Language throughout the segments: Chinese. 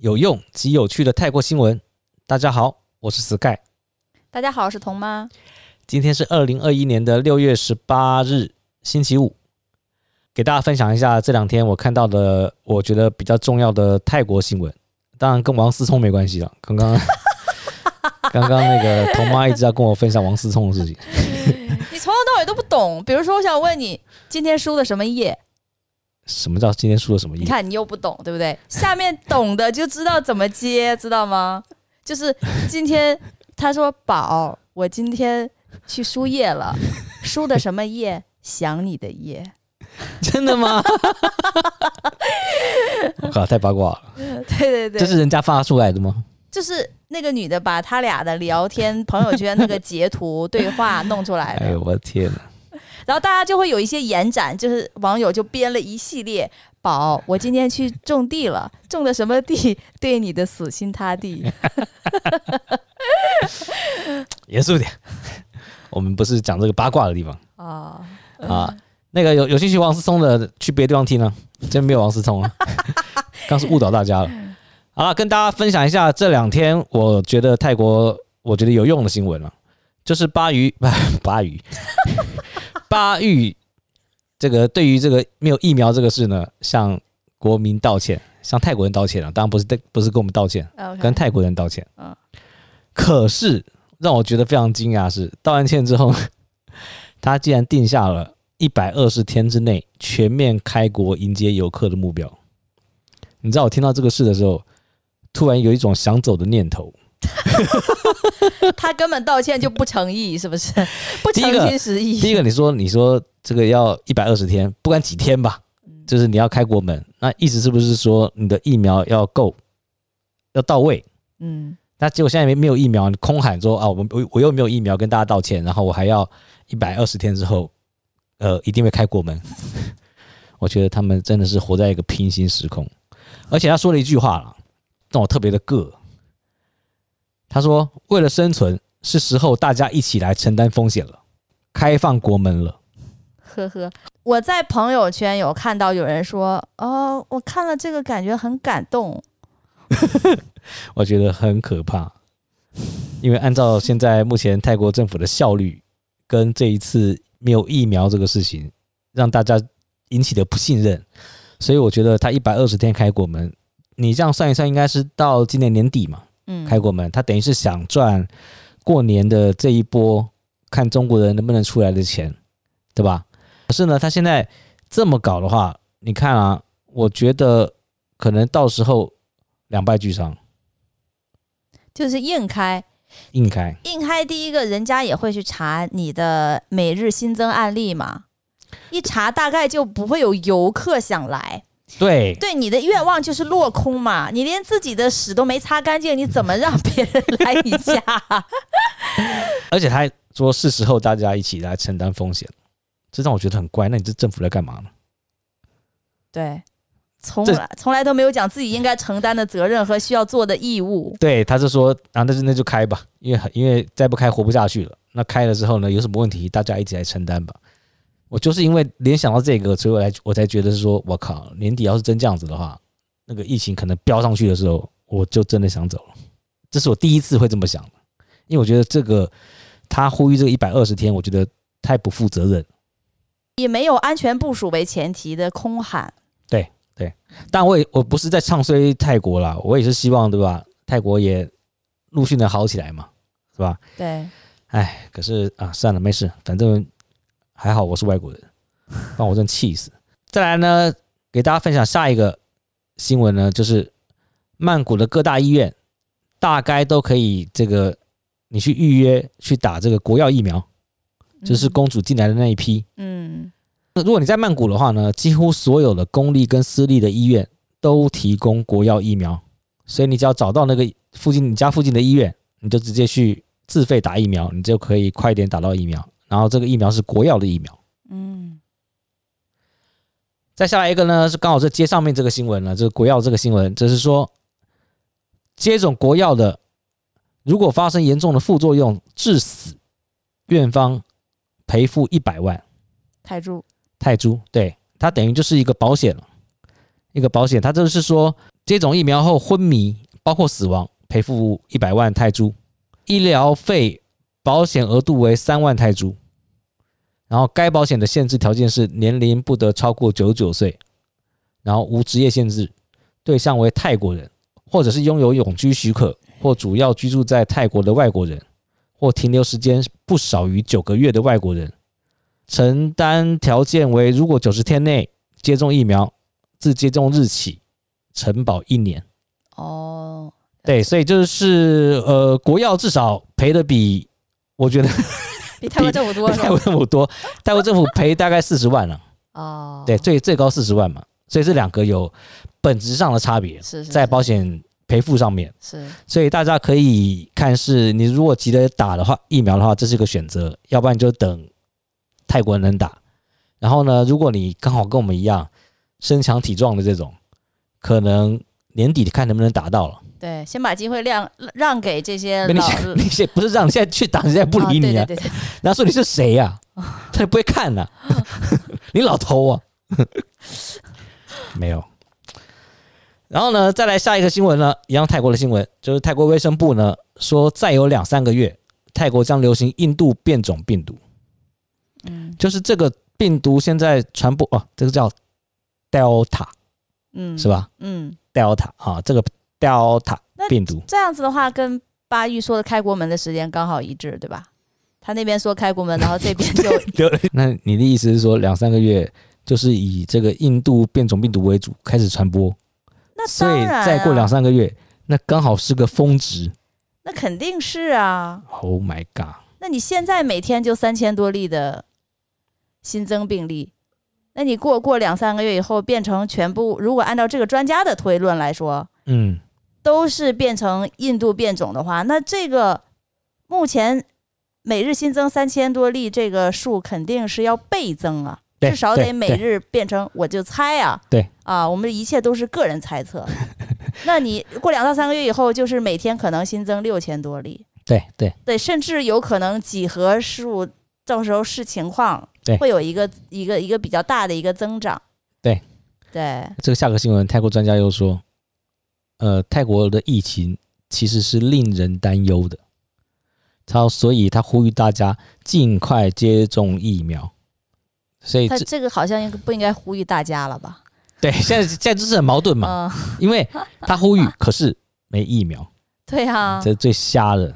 有用及有趣的泰国新闻。大家好，我是 Sky。大家好，我是童妈。今天是二零二一年的六月十八日，星期五。给大家分享一下这两天我看到的，我觉得比较重要的泰国新闻。当然跟王思聪没关系了。刚刚 刚刚那个童妈一直在跟我分享王思聪的事情。你从头到尾都不懂。比如说，我想问你，今天输的什么页？什么叫今天输了什么页？你看你又不懂，对不对？下面懂的就知道怎么接，知道吗？就是今天他说宝，我今天去输液了，输的什么液？想你的液。真的吗？我靠，太八卦了。对对对，这是人家发出来的吗？就是那个女的把他俩的聊天朋友圈那个截图 对话弄出来的。哎呦我的天哪！然后大家就会有一些延展，就是网友就编了一系列。宝，我今天去种地了，种的什么地？对你的死心塌地。严肃点，我们不是讲这个八卦的地方啊啊。那个有有兴趣王思聪的，去别的地方听呢，真没有王思聪啊。刚是误导大家了。好了，跟大家分享一下这两天我觉得泰国我觉得有用的新闻了，就是巴育不巴育巴育这个对于这个没有疫苗这个事呢，向国民道歉，向泰国人道歉了。当然不是不是跟我们道歉，Okay. 跟泰国人道歉。嗯。可是让我觉得非常惊讶是，道完歉之后，他竟然定下了。一百二十天之内全面开国迎接游客的目标，你知道我听到这个事的时候，突然有一种想走的念头。他根本道歉就不诚意，是不是？不诚心实意。第一个，你说你说这个要一百二十天，不管几天吧，就是你要开国门，那意思是不是说你的疫苗要够，要到位？嗯。那结果现在没没有疫苗，你空喊说啊，我我我又没有疫苗，跟大家道歉，然后我还要一百二十天之后。呃，一定会开国门。我觉得他们真的是活在一个平行时空，而且他说了一句话了，让我特别的膈。他说：“为了生存，是时候大家一起来承担风险了，开放国门了。”呵呵，我在朋友圈有看到有人说：“哦，我看了这个，感觉很感动。”我觉得很可怕，因为按照现在目前泰国政府的效率，跟这一次。没有疫苗这个事情，让大家引起的不信任，所以我觉得他一百二十天开国门，你这样算一算，应该是到今年年底嘛，嗯，开国门，他等于是想赚过年的这一波，看中国人能不能出来的钱，对吧？可是呢，他现在这么搞的话，你看啊，我觉得可能到时候两败俱伤，就是硬开。硬开，硬开，第一个人家也会去查你的每日新增案例嘛，一查大概就不会有游客想来。对，对，你的愿望就是落空嘛，你连自己的屎都没擦干净，你怎么让别人来你家？而且他还说是时候大家一起来承担风险，这让我觉得很怪。那你这政府在干嘛呢？对。从来从来都没有讲自己应该承担的责任和需要做的义务。对，他就说啊，那就那就开吧，因为因为再不开活不下去了。那开了之后呢，有什么问题大家一起来承担吧。我就是因为联想到这个，所以我来我才觉得是说，我靠，年底要是真这样子的话，那个疫情可能飙上去的时候，我就真的想走了。这是我第一次会这么想的，因为我觉得这个他呼吁这个一百二十天，我觉得太不负责任，以没有安全部署为前提的空喊。对对，但我也我不是在唱衰泰国啦，我也是希望对吧？泰国也陆续能好起来嘛，是吧？对，哎，可是啊，算了，没事，反正还好我是外国人，让我真气死。再来呢，给大家分享下一个新闻呢，就是曼谷的各大医院大概都可以这个你去预约去打这个国药疫苗，就是公主进来的那一批，嗯。如果你在曼谷的话呢，几乎所有的公立跟私立的医院都提供国药疫苗，所以你只要找到那个附近你家附近的医院，你就直接去自费打疫苗，你就可以快一点打到疫苗。然后这个疫苗是国药的疫苗。嗯，再下来一个呢，是刚好是接上面这个新闻了，这个国药这个新闻，就是说接种国药的，如果发生严重的副作用致死，院方赔付一百万泰铢。泰铢，对，它等于就是一个保险了，一个保险，它就是说接种疫苗后昏迷，包括死亡，赔付一百万泰铢，医疗费保险额度为三万泰铢。然后，该保险的限制条件是年龄不得超过九十九岁，然后无职业限制，对象为泰国人，或者是拥有永居许可或主要居住在泰国的外国人，或停留时间不少于九个月的外国人。承担条件为：如果九十天内接种疫苗，自接种日起承保一年。哦，对，所以就是呃，国药至少赔的比我觉得。比泰国政府多，比泰国政府多，泰国政府赔大概四十万了。哦，对，最最高四十万嘛，所以这两个有本质上的差别，是在保险赔付上面。是，所以大家可以看，是你如果急着打的话，疫苗的话，这是一个选择；要不然就等泰国人能打。然后呢，如果你刚好跟我们一样身强体壮的这种，可能年底看能不能打到了。对，先把机会让让给这些老，你现不是让你现在去打，人家不理你啊？对对对，然后说你是谁呀？他也不会看呐，你老头啊？没有。然后呢，再来下一个新闻呢，一样泰国的新闻，就是泰国卫生部呢说，再有两三个月，泰国将流行印度变种病毒。嗯，就是这个病毒现在传播哦，这个叫 Delta，嗯，是吧？嗯，Delta 啊，这个。Delta 病毒这样子的话，跟巴育说的开国门的时间刚好一致，对吧？他那边说开国门，然后这边就 那你的意思是说，两三个月就是以这个印度变种病毒为主开始传播？那、啊，所以再过两三个月，那刚好是个峰值。那肯定是啊！Oh my god！那你现在每天就三千多例的新增病例，那你过过两三个月以后变成全部？如果按照这个专家的推论来说，嗯。都是变成印度变种的话，那这个目前每日新增三千多例，这个数肯定是要倍增啊，至少得每日变成，我就猜啊，对啊，我们的一切都是个人猜测。那你过两到三个月以后，就是每天可能新增六千多例，对对对，甚至有可能几何数，到时候视情况，会有一个一个一个比较大的一个增长。对对，这个下个新闻，泰国专家又说。呃，泰国的疫情其实是令人担忧的，他所以他呼吁大家尽快接种疫苗。所以这他这个好像应不应该呼吁大家了吧？对，现在现在就是很矛盾嘛，嗯、因为他呼吁，可是没疫苗。对啊，这是最瞎的。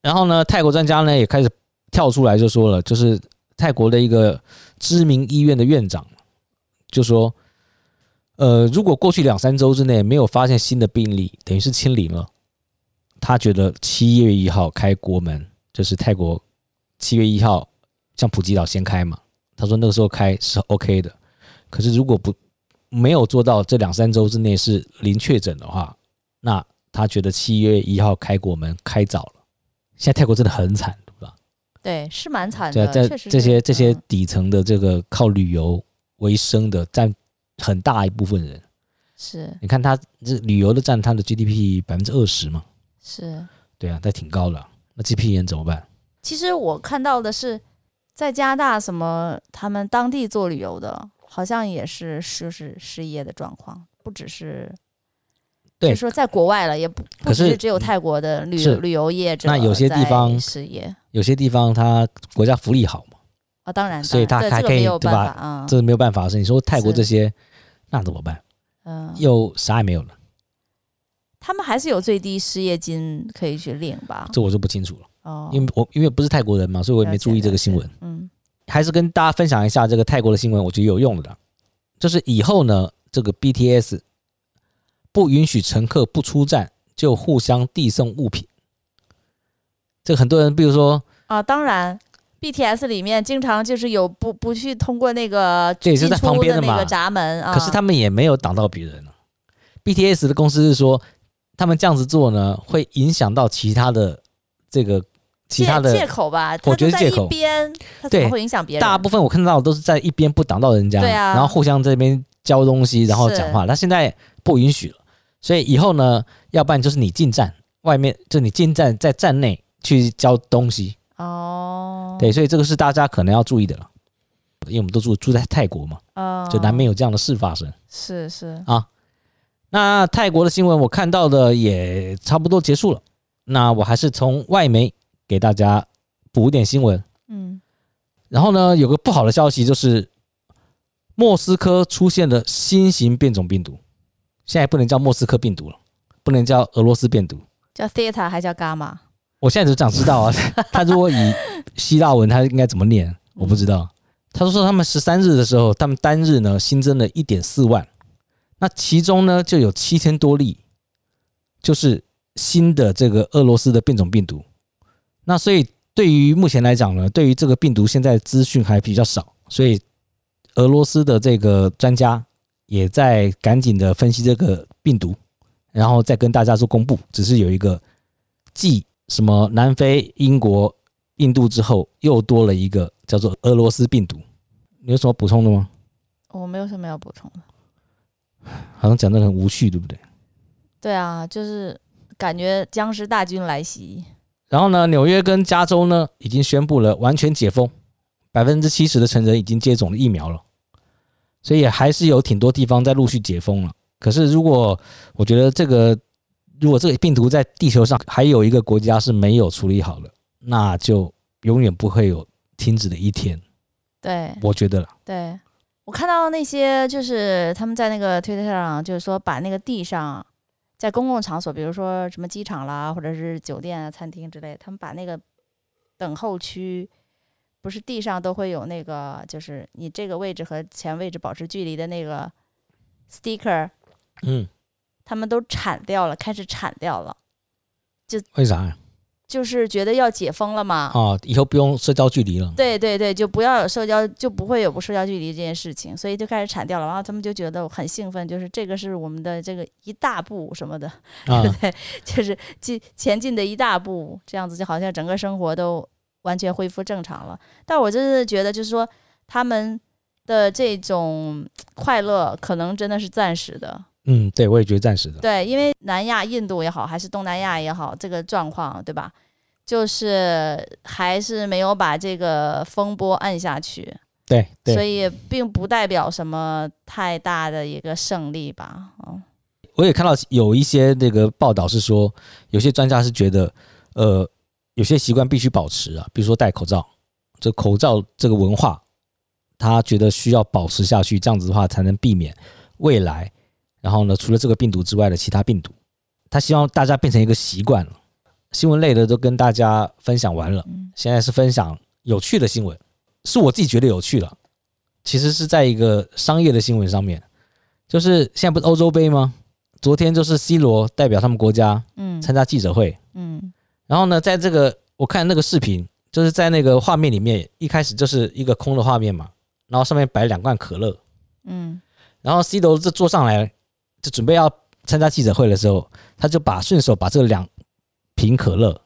然后呢，泰国专家呢也开始跳出来就说了，就是泰国的一个知名医院的院长就说。呃，如果过去两三周之内没有发现新的病例，等于是清零了。他觉得七月一号开国门，就是泰国七月一号像普吉岛先开嘛。他说那个时候开是 OK 的。可是如果不没有做到这两三周之内是零确诊的话，那他觉得七月一号开国门开早了。现在泰国真的很惨，对吧？对，是蛮惨的。对在这些这些底层的这个靠旅游为生的占。很大一部分人是，你看他这旅游的占他的 GDP 百分之二十嘛，是，对啊，他挺高的。那这批人怎么办？其实我看到的是，在加拿大什么，他们当地做旅游的，好像也是就是失业的状况，不只是，对，就是说在国外了，也不不是只有泰国的旅旅游业者，那有些地方失业，有些地方他国家福利好嘛。啊、哦，当然，所以他还可以，对吧？嗯，这是没有办法的事。你说泰国这些，那怎么办？嗯，又啥也没有了。他们还是有最低失业金可以去领吧？这我就不清楚了。哦，因为我因为不是泰国人嘛，所以我也没注意这个新闻。嗯，还是跟大家分享一下这个泰国的新闻，我觉得有用的。就是以后呢，这个 BTS 不允许乘客不出站就互相递送物品。这个很多人，比如说啊，当然。BTS 里面经常就是有不不去通过那个进出的那个闸门啊，可是他们也没有挡到别人。BTS 的公司是说，他们这样子做呢，会影响到其他的这个其他的借口吧？我觉得借口。一边，他怎么会影响别人？大部分我看到都是在一边不挡到人家，对啊，然后互相这边交东西，然后讲话。他现在不允许了，所以以后呢，要不然就是你进站，外面就你进站在站内去交东西。哦，对，所以这个是大家可能要注意的了，因为我们都住住在泰国嘛，哦，就难免有这样的事发生。是是啊，那泰国的新闻我看到的也差不多结束了，那我还是从外媒给大家补一点新闻。嗯，然后呢，有个不好的消息就是，莫斯科出现了新型变种病毒，现在不能叫莫斯科病毒了，不能叫俄罗斯病毒，叫 Theta 还叫 Gamma？我现在只想知道啊，他如果以希腊文，他应该怎么念？我不知道。他说他们十三日的时候，他们单日呢新增了一点四万，那其中呢就有七千多例，就是新的这个俄罗斯的变种病毒。那所以对于目前来讲呢，对于这个病毒现在资讯还比较少，所以俄罗斯的这个专家也在赶紧的分析这个病毒，然后再跟大家做公布。只是有一个记。什么？南非、英国、印度之后又多了一个叫做俄罗斯病毒，你有什么补充的吗？我没有什么要补充的，好像讲的很无趣，对不对？对啊，就是感觉僵尸大军来袭。然后呢，纽约跟加州呢已经宣布了完全解封，百分之七十的成人已经接种了疫苗了，所以还是有挺多地方在陆续解封了。可是如果我觉得这个。如果这个病毒在地球上还有一个国家是没有处理好的，那就永远不会有停止的一天。对，我觉得了。对，我看到那些就是他们在那个推特上，就是说把那个地上，在公共场所，比如说什么机场啦，或者是酒店啊、餐厅之类，他们把那个等候区，不是地上都会有那个，就是你这个位置和前位置保持距离的那个 sticker。嗯。他们都铲掉了，开始铲掉了，就为啥呀？就是觉得要解封了嘛。啊，以后不用社交距离了。对对对，就不要有社交，就不会有不社交距离这件事情，所以就开始铲掉了。然后他们就觉得很兴奋，就是这个是我们的这个一大步什么的，啊、对 不对？就是进前进的一大步，这样子就好像整个生活都完全恢复正常了。但我真的觉得，就是说他们的这种快乐，可能真的是暂时的。嗯，对，我也觉得暂时的。对，因为南亚、印度也好，还是东南亚也好，这个状况，对吧？就是还是没有把这个风波按下去。对，对，所以并不代表什么太大的一个胜利吧。嗯，我也看到有一些那个报道是说，有些专家是觉得，呃，有些习惯必须保持啊，比如说戴口罩，这口罩这个文化，他觉得需要保持下去，这样子的话才能避免未来。然后呢，除了这个病毒之外的其他病毒，他希望大家变成一个习惯了。新闻类的都跟大家分享完了，现在是分享有趣的新闻，是我自己觉得有趣了。其实是在一个商业的新闻上面，就是现在不是欧洲杯吗？昨天就是 C 罗代表他们国家，嗯，参加记者会，嗯，然后呢，在这个我看那个视频，就是在那个画面里面，一开始就是一个空的画面嘛，然后上面摆两罐可乐，嗯，然后 C 罗这坐上来。就准备要参加记者会的时候，他就把顺手把这两瓶可乐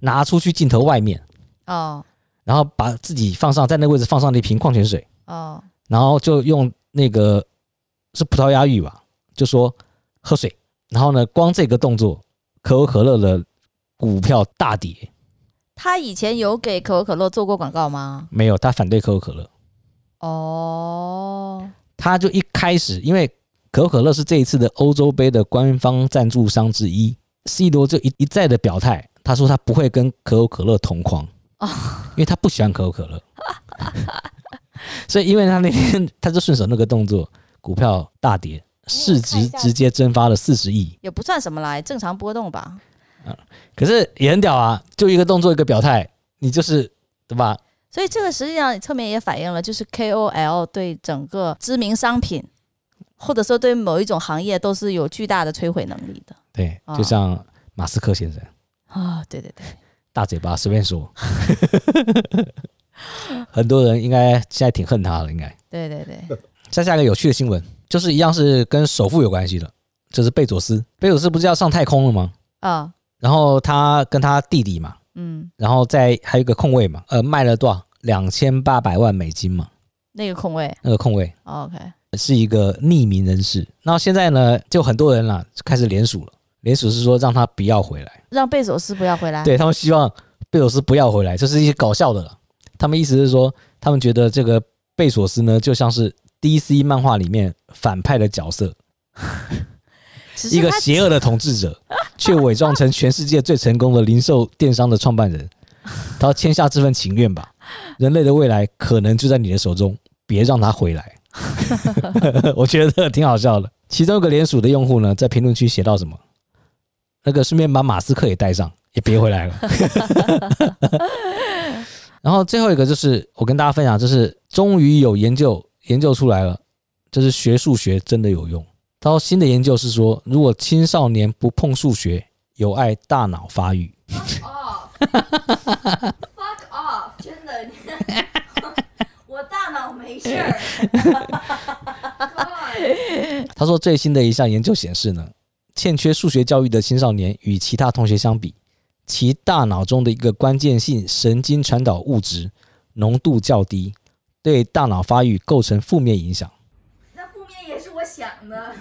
拿出去镜头外面哦，然后把自己放上在那个位置放上了一瓶矿泉水哦，然后就用那个是葡萄牙语吧，就说喝水，然后呢，光这个动作，可口可乐的股票大跌。他以前有给可口可乐做过广告吗？没有，他反对可口可乐。哦，他就一开始因为。可口可乐是这一次的欧洲杯的官方赞助商之一，C 罗就一一再的表态，他说他不会跟可口可乐同框，因为他不喜欢可口可乐，所以因为他那天他就顺手那个动作，股票大跌，市值直接蒸发了四十亿，也不算什么来，正常波动吧。可是也很屌啊，就一个动作一个表态，你就是对吧？所以这个实际上侧面也反映了，就是 KOL 对整个知名商品。或者说，对某一种行业都是有巨大的摧毁能力的。对，就像马斯克先生啊，对对对，大嘴巴随便说，很多人应该现在挺恨他的，应该。对对对。再下一个有趣的新闻，就是一样是跟首富有关系的，就是贝佐斯。贝佐斯不是要上太空了吗？啊，然后他跟他弟弟嘛，嗯，然后在还有一个空位嘛，呃，卖了多少？两千八百万美金嘛，那个空位那个空位，OK，是一个匿名人士。那现在呢，就很多人啦开始联署了，联署是说让他不要回来，让贝索斯不要回来。对他们希望贝索斯不要回来，这是一些搞笑的了。他们意思是说，他们觉得这个贝索斯呢，就像是 DC 漫画里面反派的角色，一个邪恶的统治者，却伪装成全世界最成功的零售电商的创办人。他要签下这份情愿吧。人类的未来可能就在你的手中，别让他回来。我觉得挺好笑的。其中一个联署的用户呢，在评论区写到什么？那个顺便把马斯克也带上，也别回来了。然后最后一个就是我跟大家分享，就是终于有研究研究出来了，就是学数学真的有用。他说新的研究是说，如果青少年不碰数学，有碍大脑发育。Fuck off！真的，没事儿。他说最新的一项研究显示呢，欠缺数学教育的青少年与其他同学相比，其大脑中的一个关键性神经传导物质浓度较低，对大脑发育构成负面影响。那负面也是我想的。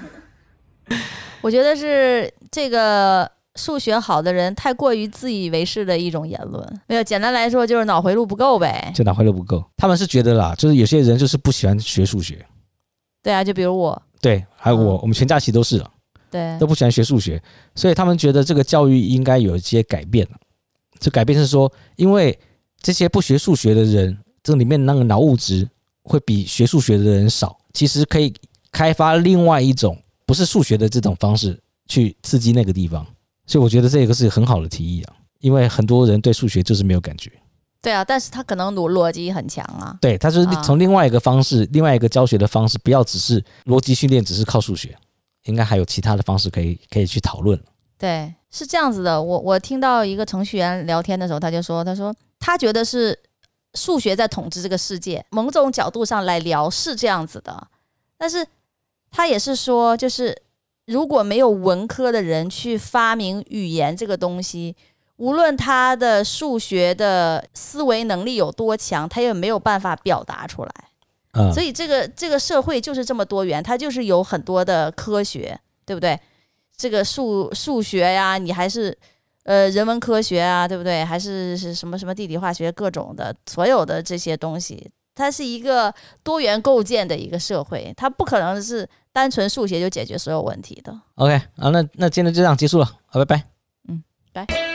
我觉得是这个数学好的人太过于自以为是的一种言论。没有，简单来说就是脑回路不够呗。就脑回路不够，他们是觉得啦，就是有些人就是不喜欢学数学。对啊，就比如我。对，还有我，嗯、我们全家其实都是了。对，都不喜欢学数学，所以他们觉得这个教育应该有一些改变。这改变是说，因为这些不学数学的人，这里面那个脑物质会比学数学的人少，其实可以开发另外一种不是数学的这种方式去刺激那个地方。所以我觉得这个是很好的提议啊，因为很多人对数学就是没有感觉。对啊，但是他可能逻逻辑很强啊。对，他就是从另外一个方式，另外一个教学的方式，不要只是逻辑训练，只是靠数学。应该还有其他的方式可以可以去讨论。对，是这样子的。我我听到一个程序员聊天的时候，他就说，他说他觉得是数学在统治这个世界，某种角度上来聊是这样子的。但是他也是说，就是如果没有文科的人去发明语言这个东西，无论他的数学的思维能力有多强，他也没有办法表达出来。嗯，所以这个这个社会就是这么多元，它就是有很多的科学，对不对？这个数数学呀，你还是呃人文科学啊，对不对？还是是什么什么地理化学各种的，所有的这些东西，它是一个多元构建的一个社会，它不可能是单纯数学就解决所有问题的。OK，啊，那那今天就这样结束了，好，拜拜。嗯，拜。